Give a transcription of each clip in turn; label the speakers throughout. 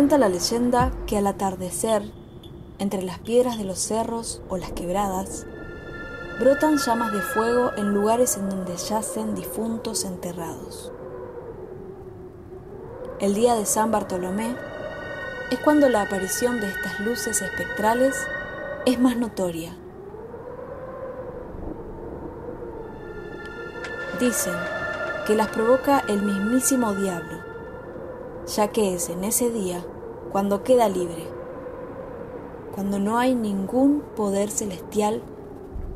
Speaker 1: Cuenta la leyenda que al atardecer, entre las piedras de los cerros o las quebradas, brotan llamas de fuego en lugares en donde yacen difuntos enterrados. El día de San Bartolomé es cuando la aparición de estas luces espectrales es más notoria. Dicen que las provoca el mismísimo diablo, ya que es en ese día cuando queda libre, cuando no hay ningún poder celestial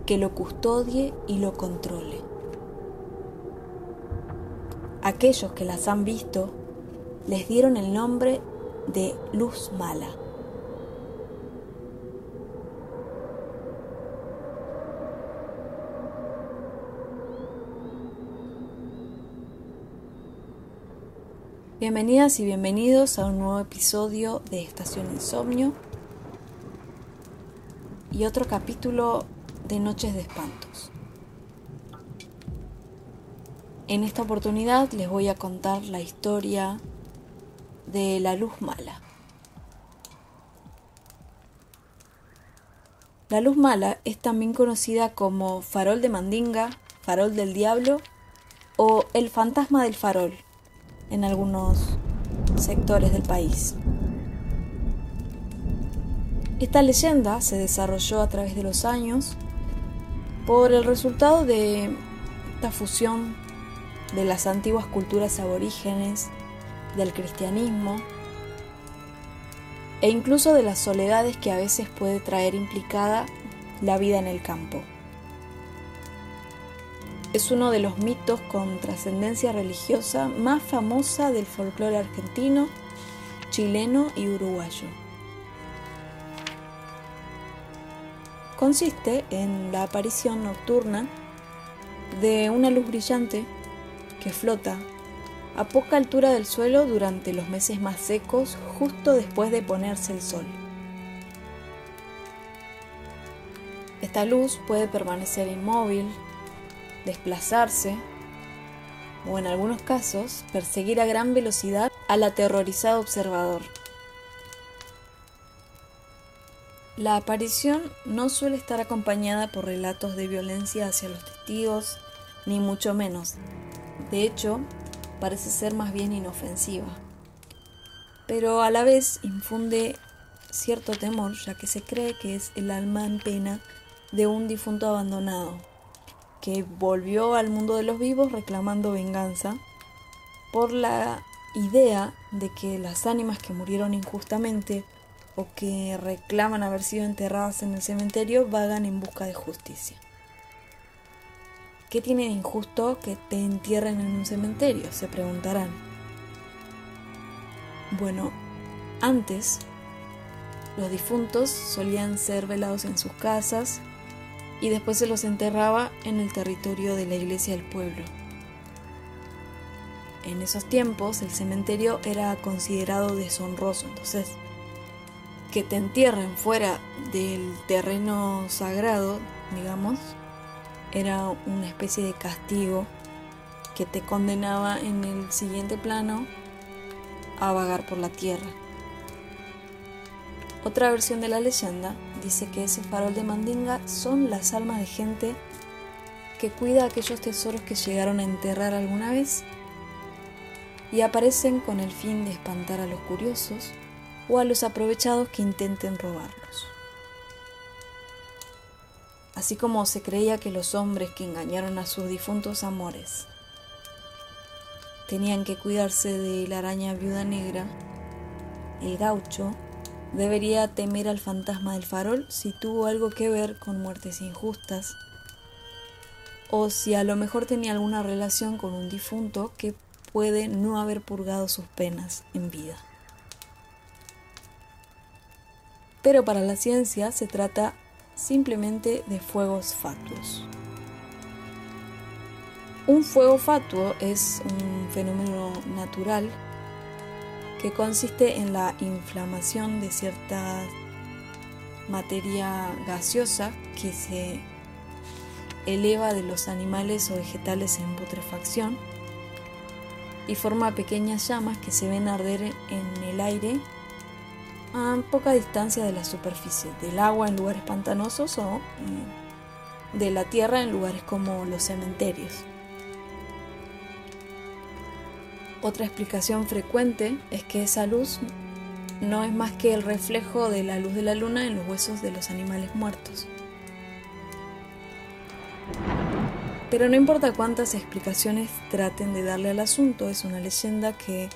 Speaker 1: que lo custodie y lo controle. Aquellos que las han visto les dieron el nombre de luz mala. Bienvenidas y bienvenidos a un nuevo episodio de Estación Insomnio y otro capítulo de Noches de Espantos. En esta oportunidad les voy a contar la historia de la luz mala. La luz mala es también conocida como farol de mandinga, farol del diablo o el fantasma del farol en algunos sectores del país. Esta leyenda se desarrolló a través de los años por el resultado de esta fusión de las antiguas culturas aborígenes, del cristianismo e incluso de las soledades que a veces puede traer implicada la vida en el campo. Es uno de los mitos con trascendencia religiosa más famosa del folclore argentino, chileno y uruguayo. Consiste en la aparición nocturna de una luz brillante que flota a poca altura del suelo durante los meses más secos justo después de ponerse el sol. Esta luz puede permanecer inmóvil, desplazarse o en algunos casos perseguir a gran velocidad al aterrorizado observador. La aparición no suele estar acompañada por relatos de violencia hacia los testigos, ni mucho menos. De hecho, parece ser más bien inofensiva. Pero a la vez infunde cierto temor, ya que se cree que es el alma en pena de un difunto abandonado, que volvió al mundo de los vivos reclamando venganza por la idea de que las ánimas que murieron injustamente o que reclaman haber sido enterradas en el cementerio vagan en busca de justicia. ¿Qué tiene de injusto que te entierren en un cementerio? Se preguntarán. Bueno, antes los difuntos solían ser velados en sus casas y después se los enterraba en el territorio de la iglesia del pueblo. En esos tiempos el cementerio era considerado deshonroso, entonces que te entierren fuera del terreno sagrado, digamos, era una especie de castigo que te condenaba en el siguiente plano a vagar por la tierra. Otra versión de la leyenda dice que ese farol de Mandinga son las almas de gente que cuida aquellos tesoros que llegaron a enterrar alguna vez y aparecen con el fin de espantar a los curiosos o a los aprovechados que intenten robarlos. Así como se creía que los hombres que engañaron a sus difuntos amores tenían que cuidarse de la araña viuda negra, el gaucho debería temer al fantasma del farol si tuvo algo que ver con muertes injustas o si a lo mejor tenía alguna relación con un difunto que puede no haber purgado sus penas en vida. pero para la ciencia se trata simplemente de fuegos fatuos. Un fuego fatuo es un fenómeno natural que consiste en la inflamación de cierta materia gaseosa que se eleva de los animales o vegetales en putrefacción y forma pequeñas llamas que se ven arder en el aire a poca distancia de la superficie, del agua en lugares pantanosos o mm, de la tierra en lugares como los cementerios. Otra explicación frecuente es que esa luz no es más que el reflejo de la luz de la luna en los huesos de los animales muertos. Pero no importa cuántas explicaciones traten de darle al asunto, es una leyenda que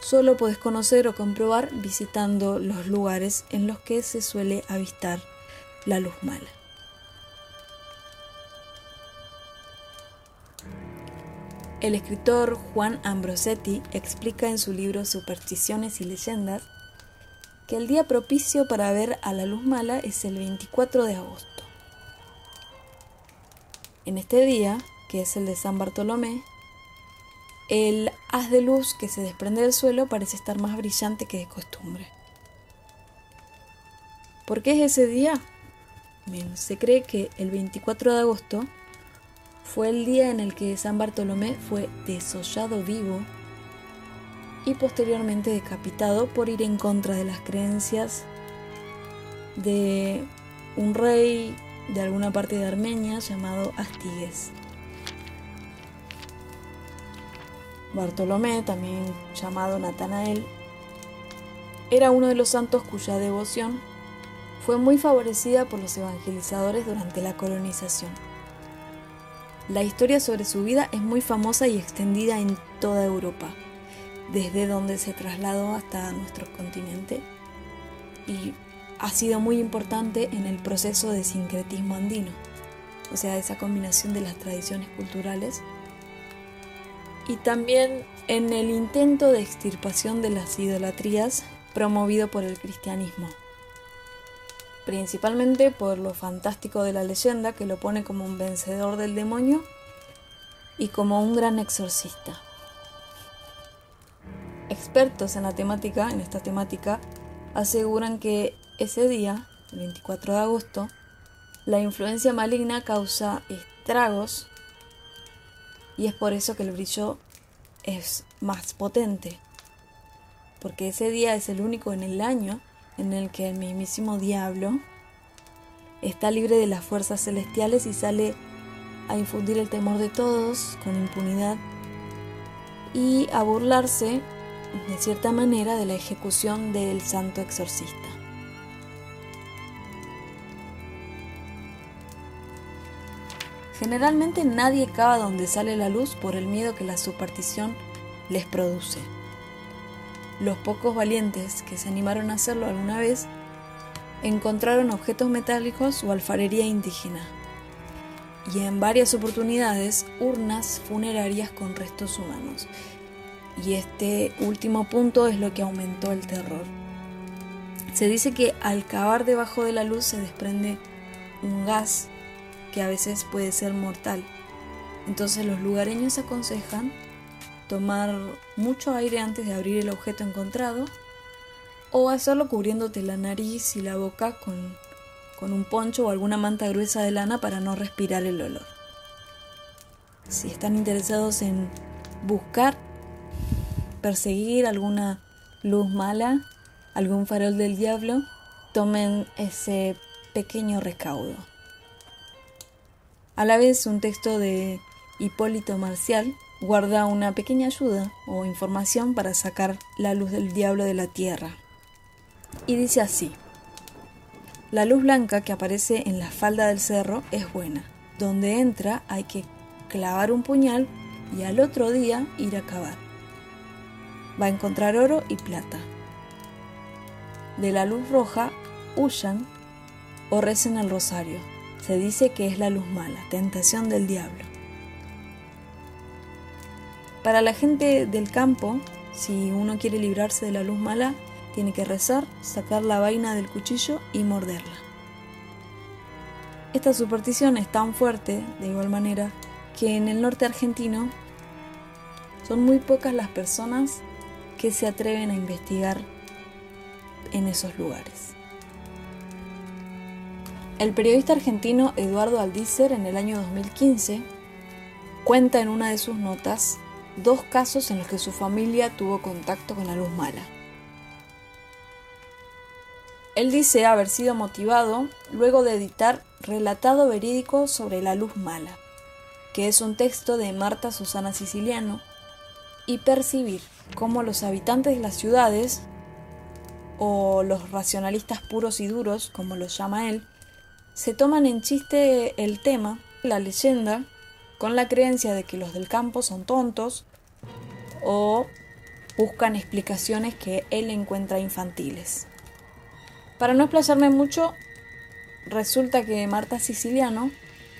Speaker 1: solo puedes conocer o comprobar visitando los lugares en los que se suele avistar la luz mala. El escritor Juan Ambrosetti explica en su libro Supersticiones y Leyendas que el día propicio para ver a la luz mala es el 24 de agosto. En este día, que es el de San Bartolomé, el haz de luz que se desprende del suelo parece estar más brillante que de costumbre. ¿Por qué es ese día? Bien, se cree que el 24 de agosto fue el día en el que San Bartolomé fue desollado vivo y posteriormente decapitado por ir en contra de las creencias de un rey de alguna parte de Armenia llamado Astiges. Bartolomé, también llamado Natanael, era uno de los santos cuya devoción fue muy favorecida por los evangelizadores durante la colonización. La historia sobre su vida es muy famosa y extendida en toda Europa, desde donde se trasladó hasta nuestro continente y ha sido muy importante en el proceso de sincretismo andino, o sea, esa combinación de las tradiciones culturales y también en el intento de extirpación de las idolatrías promovido por el cristianismo principalmente por lo fantástico de la leyenda que lo pone como un vencedor del demonio y como un gran exorcista. Expertos en la temática, en esta temática, aseguran que ese día, el 24 de agosto, la influencia maligna causa estragos y es por eso que el brillo es más potente, porque ese día es el único en el año en el que el mismísimo diablo está libre de las fuerzas celestiales y sale a infundir el temor de todos con impunidad y a burlarse de cierta manera de la ejecución del santo exorcista. Generalmente nadie cava donde sale la luz por el miedo que la superstición les produce. Los pocos valientes que se animaron a hacerlo alguna vez encontraron objetos metálicos o alfarería indígena, y en varias oportunidades urnas funerarias con restos humanos. Y este último punto es lo que aumentó el terror. Se dice que al cavar debajo de la luz se desprende un gas que a veces puede ser mortal. Entonces los lugareños aconsejan tomar mucho aire antes de abrir el objeto encontrado o hacerlo cubriéndote la nariz y la boca con, con un poncho o alguna manta gruesa de lana para no respirar el olor. Si están interesados en buscar, perseguir alguna luz mala, algún farol del diablo, tomen ese pequeño recaudo. A la vez un texto de Hipólito Marcial guarda una pequeña ayuda o información para sacar la luz del diablo de la tierra. Y dice así, la luz blanca que aparece en la falda del cerro es buena. Donde entra hay que clavar un puñal y al otro día ir a cavar. Va a encontrar oro y plata. De la luz roja huyan o recen el rosario. Se dice que es la luz mala, tentación del diablo. Para la gente del campo, si uno quiere librarse de la luz mala, tiene que rezar, sacar la vaina del cuchillo y morderla. Esta superstición es tan fuerte, de igual manera, que en el norte argentino son muy pocas las personas que se atreven a investigar en esos lugares. El periodista argentino Eduardo Aldícer en el año 2015 cuenta en una de sus notas dos casos en los que su familia tuvo contacto con la luz mala. Él dice haber sido motivado luego de editar Relatado Verídico sobre la Luz Mala, que es un texto de Marta Susana Siciliano, y percibir cómo los habitantes de las ciudades, o los racionalistas puros y duros, como los llama él, se toman en chiste el tema, la leyenda, con la creencia de que los del campo son tontos o buscan explicaciones que él encuentra infantiles. Para no explayarme mucho, resulta que Marta Siciliano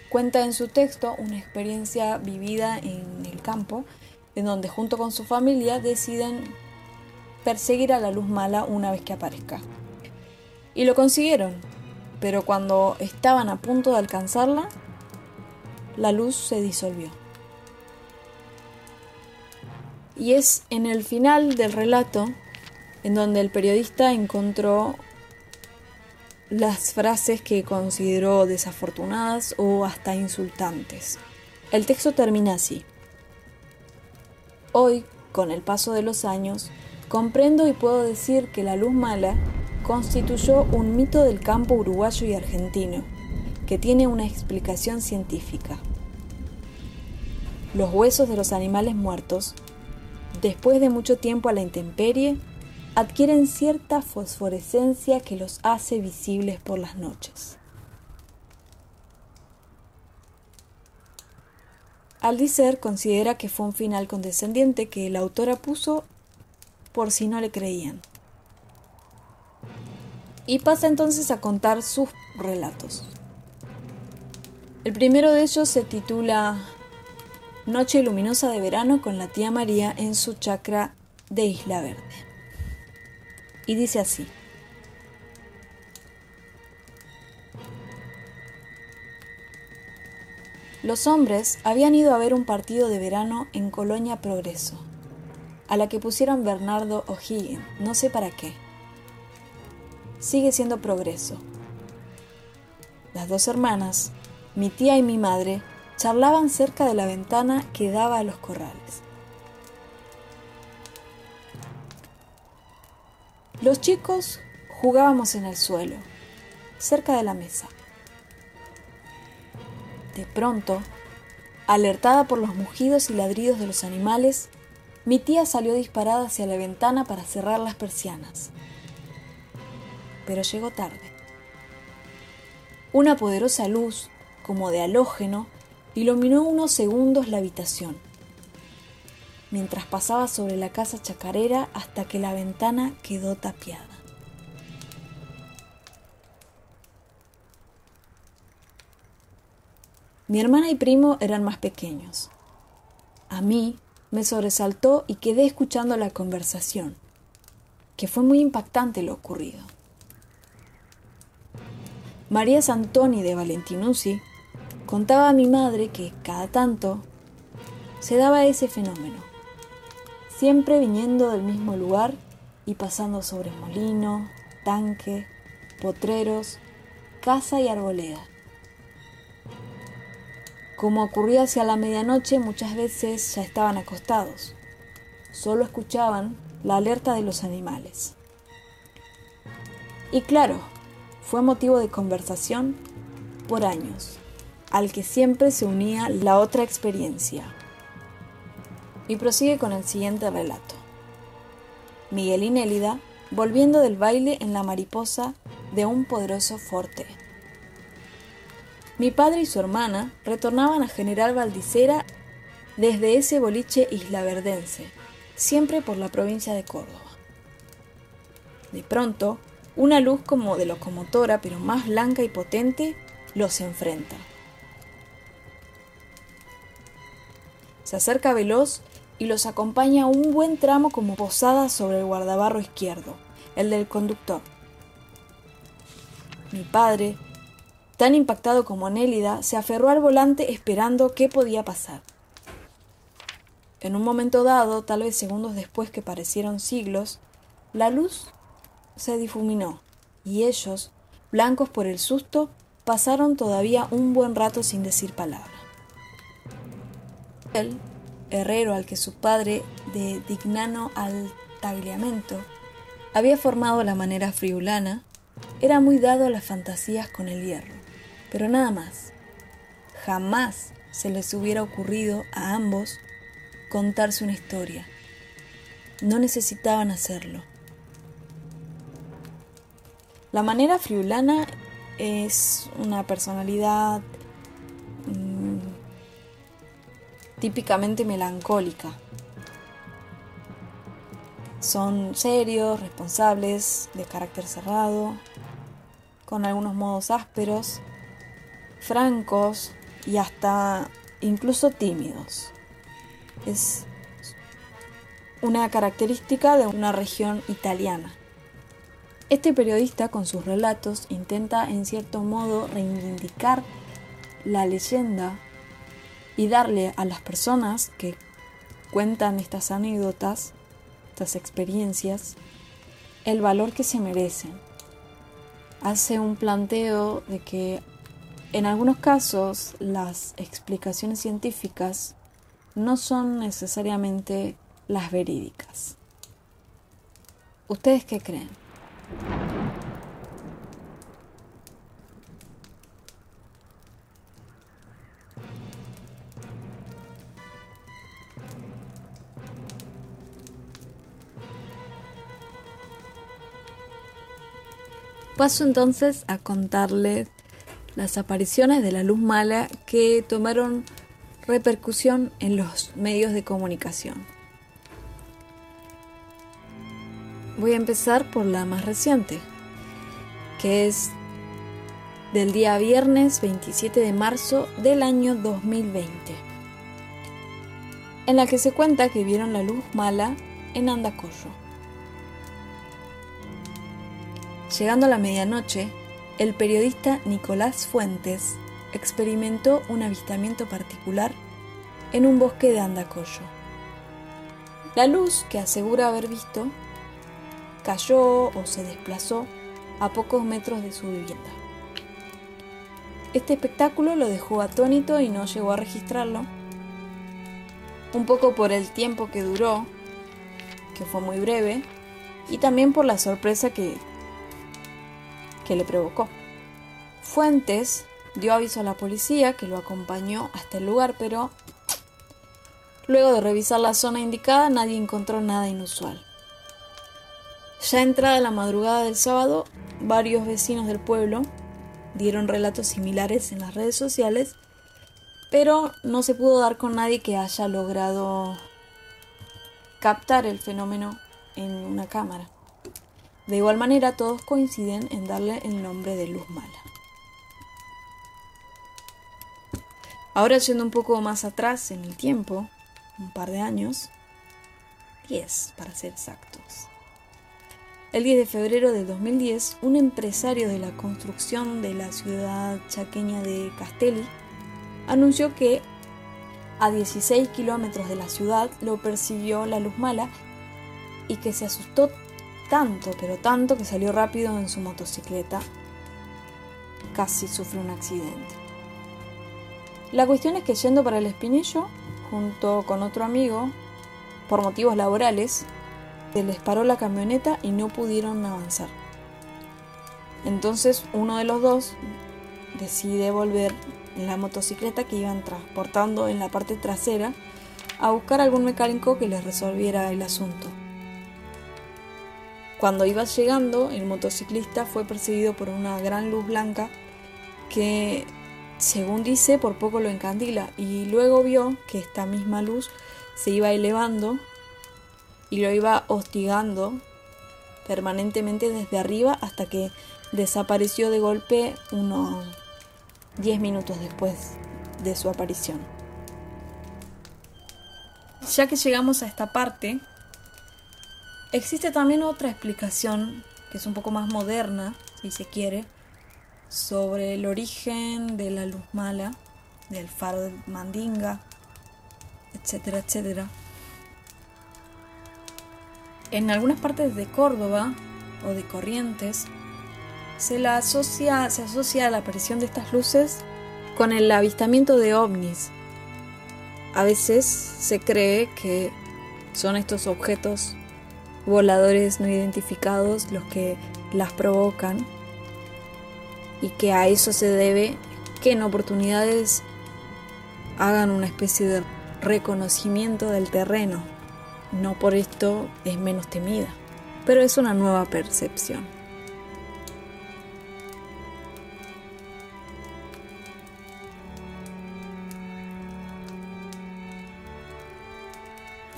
Speaker 1: cuenta en su texto una experiencia vivida en el campo, en donde junto con su familia deciden perseguir a la luz mala una vez que aparezca. Y lo consiguieron, pero cuando estaban a punto de alcanzarla, la luz se disolvió. Y es en el final del relato en donde el periodista encontró las frases que consideró desafortunadas o hasta insultantes. El texto termina así. Hoy, con el paso de los años, comprendo y puedo decir que la luz mala constituyó un mito del campo uruguayo y argentino, que tiene una explicación científica. Los huesos de los animales muertos, después de mucho tiempo a la intemperie, adquieren cierta fosforescencia que los hace visibles por las noches. Aldiser considera que fue un final condescendiente que el autor puso por si no le creían. Y pasa entonces a contar sus relatos. El primero de ellos se titula Noche luminosa de verano con la tía María en su chacra de Isla Verde. Y dice así. Los hombres habían ido a ver un partido de verano en Colonia Progreso, a la que pusieron Bernardo O'Higgins, no sé para qué. Sigue siendo Progreso. Las dos hermanas, mi tía y mi madre, charlaban cerca de la ventana que daba a los corrales. Los chicos jugábamos en el suelo, cerca de la mesa. De pronto, alertada por los mugidos y ladridos de los animales, mi tía salió disparada hacia la ventana para cerrar las persianas. Pero llegó tarde. Una poderosa luz, como de halógeno, iluminó unos segundos la habitación, mientras pasaba sobre la casa chacarera hasta que la ventana quedó tapiada. Mi hermana y primo eran más pequeños. A mí me sobresaltó y quedé escuchando la conversación, que fue muy impactante lo ocurrido. María Santoni de Valentinuzzi Contaba a mi madre que cada tanto se daba ese fenómeno, siempre viniendo del mismo lugar y pasando sobre molino, tanque, potreros, casa y arboleda. Como ocurría hacia la medianoche, muchas veces ya estaban acostados. Solo escuchaban la alerta de los animales. Y claro, fue motivo de conversación por años al que siempre se unía la otra experiencia. Y prosigue con el siguiente relato. Miguel y Nélida volviendo del baile en la mariposa de un poderoso forte. Mi padre y su hermana retornaban a General Valdicera desde ese boliche islaverdense, siempre por la provincia de Córdoba. De pronto, una luz como de locomotora, pero más blanca y potente, los enfrenta. Se acerca veloz y los acompaña un buen tramo como posada sobre el guardabarro izquierdo, el del conductor. Mi padre, tan impactado como Nélida, se aferró al volante esperando qué podía pasar. En un momento dado, tal vez segundos después que parecieron siglos, la luz se difuminó y ellos, blancos por el susto, pasaron todavía un buen rato sin decir palabra. El herrero al que su padre, de dignano al tagliamento, había formado la manera friulana, era muy dado a las fantasías con el hierro, pero nada más. Jamás se les hubiera ocurrido a ambos contarse una historia. No necesitaban hacerlo. La manera friulana es una personalidad típicamente melancólica. Son serios, responsables, de carácter cerrado, con algunos modos ásperos, francos y hasta incluso tímidos. Es una característica de una región italiana. Este periodista con sus relatos intenta en cierto modo reivindicar la leyenda y darle a las personas que cuentan estas anécdotas, estas experiencias, el valor que se merecen hace un planteo de que en algunos casos las explicaciones científicas no son necesariamente las verídicas. ¿Ustedes qué creen? Paso entonces a contarles las apariciones de la luz mala que tomaron repercusión en los medios de comunicación. Voy a empezar por la más reciente, que es del día viernes 27 de marzo del año 2020, en la que se cuenta que vieron la luz mala en Andacollo. Llegando a la medianoche, el periodista Nicolás Fuentes experimentó un avistamiento particular en un bosque de Andacollo. La luz que asegura haber visto cayó o se desplazó a pocos metros de su vivienda. Este espectáculo lo dejó atónito y no llegó a registrarlo, un poco por el tiempo que duró, que fue muy breve, y también por la sorpresa que que le provocó. Fuentes dio aviso a la policía que lo acompañó hasta el lugar, pero luego de revisar la zona indicada nadie encontró nada inusual. Ya entrada la madrugada del sábado, varios vecinos del pueblo dieron relatos similares en las redes sociales, pero no se pudo dar con nadie que haya logrado captar el fenómeno en una cámara. De igual manera, todos coinciden en darle el nombre de luz mala. Ahora yendo un poco más atrás en el tiempo, un par de años, 10 para ser exactos. El 10 de febrero de 2010, un empresario de la construcción de la ciudad chaqueña de Castelli anunció que a 16 kilómetros de la ciudad lo persiguió la luz mala y que se asustó tanto, pero tanto que salió rápido en su motocicleta. Casi sufre un accidente. La cuestión es que yendo para el Espinillo, junto con otro amigo, por motivos laborales, se les paró la camioneta y no pudieron avanzar. Entonces uno de los dos decide volver en la motocicleta que iban transportando en la parte trasera a buscar algún mecánico que les resolviera el asunto. Cuando iba llegando, el motociclista fue perseguido por una gran luz blanca que, según dice, por poco lo encandila y luego vio que esta misma luz se iba elevando y lo iba hostigando permanentemente desde arriba hasta que desapareció de golpe unos 10 minutos después de su aparición. Ya que llegamos a esta parte, Existe también otra explicación, que es un poco más moderna, si se quiere, sobre el origen de la luz mala, del faro de Mandinga, etcétera, etcétera. En algunas partes de Córdoba o de Corrientes se, la asocia, se asocia a la aparición de estas luces con el avistamiento de ovnis. A veces se cree que son estos objetos voladores no identificados los que las provocan y que a eso se debe que en oportunidades hagan una especie de reconocimiento del terreno. No por esto es menos temida, pero es una nueva percepción.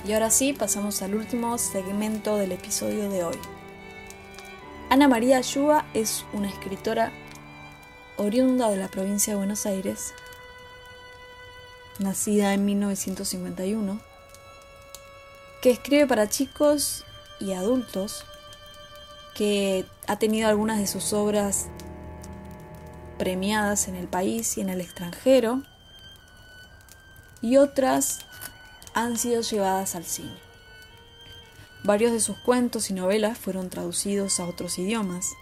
Speaker 1: Y ahora sí, pasamos al último segmento del episodio de hoy. Ana María Ayuba es una escritora oriunda de la provincia de Buenos Aires, nacida en 1951, que escribe para chicos y adultos, que ha tenido algunas de sus obras premiadas en el país y en el extranjero, y otras han sido llevadas al cine. Varios de sus cuentos y novelas fueron traducidos a otros idiomas,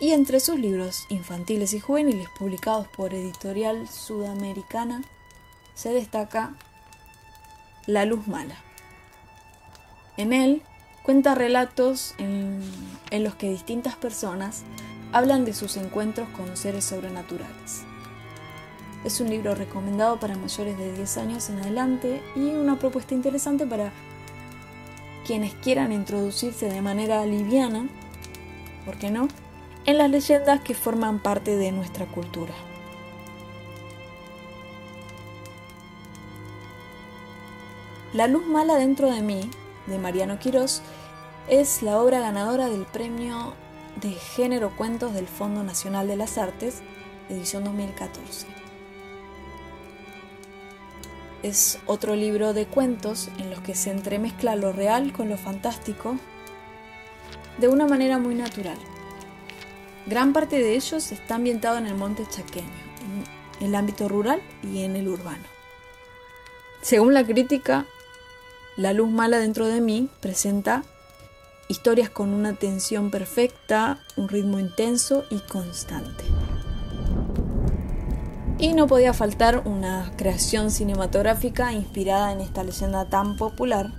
Speaker 1: y entre sus libros infantiles y juveniles publicados por Editorial Sudamericana se destaca La Luz Mala. En él cuenta relatos en, los que distintas personas hablan de sus encuentros con seres sobrenaturales. Es un libro recomendado para mayores de 10 años en adelante y una propuesta interesante para quienes quieran introducirse de manera liviana, ¿por qué no?, en las leyendas que forman parte de nuestra cultura. La luz mala dentro de mí, de Mariano Quirós, es la obra ganadora del premio de género cuentos del Fondo Nacional de las Artes, edición 2014. Es otro libro de cuentos en los que se entremezcla lo real con lo fantástico de una manera muy natural. Gran parte de ellos está ambientado en el monte chaqueño, en el ámbito rural y en el urbano. Según la crítica, La luz mala dentro de mí presenta historias con una tensión perfecta, un ritmo intenso y constante. Y no podía faltar una creación cinematográfica inspirada en esta leyenda tan popular,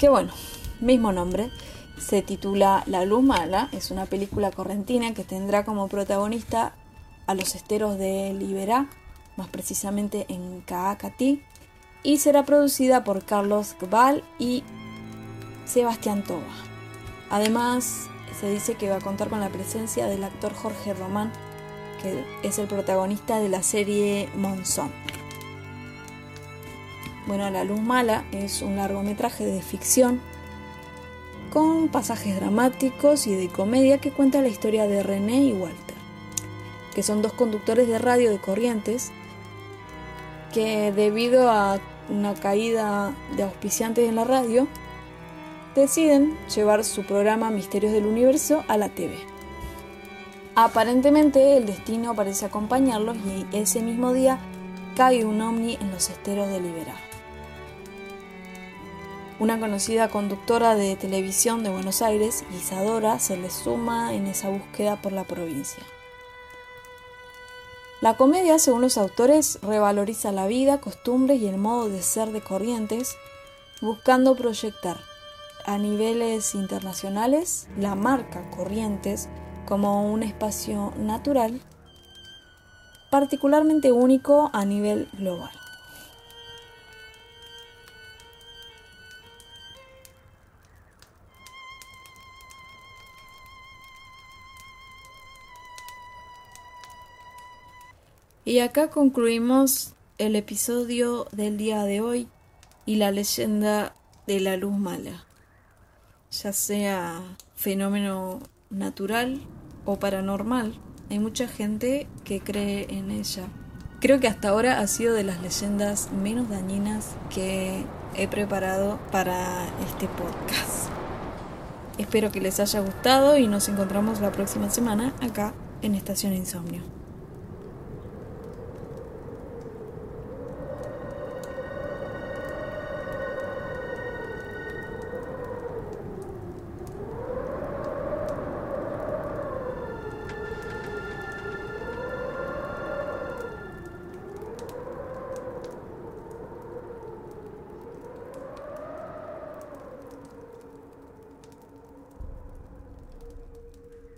Speaker 1: que bueno, mismo nombre, se titula La Luz Mala, es una película correntina que tendrá como protagonista a los esteros de Liberá, más precisamente en Caacatí, y será producida por Carlos Gbal y Sebastián Toba. Además, se dice que va a contar con la presencia del actor Jorge Román, que es el protagonista de la serie Monzón. Bueno, La Luz Mala es un largometraje de ficción con pasajes dramáticos y de comedia que cuenta la historia de René y Walter, que son dos conductores de radio de Corrientes que debido a una caída de auspiciantes en la radio, deciden llevar su programa Misterios del Universo a la TV. Aparentemente el destino parece acompañarlos y ese mismo día cae un ovni en los esteros de Liberá una conocida conductora de televisión de Buenos Aires, Isadora, se le suma en esa búsqueda por la provincia. La comedia, según los autores, revaloriza la vida, costumbres y el modo de ser de Corrientes, buscando proyectar a niveles internacionales la marca Corrientes como un espacio natural particularmente único a nivel global. Y acá concluimos el episodio del día de hoy y la leyenda de la luz mala, ya sea fenómeno natural o paranormal. Hay mucha gente que cree en ella. Creo que hasta ahora ha sido de las leyendas menos dañinas que he preparado para este podcast. Espero que les haya gustado y nos encontramos la próxima semana acá en Estación Insomnio.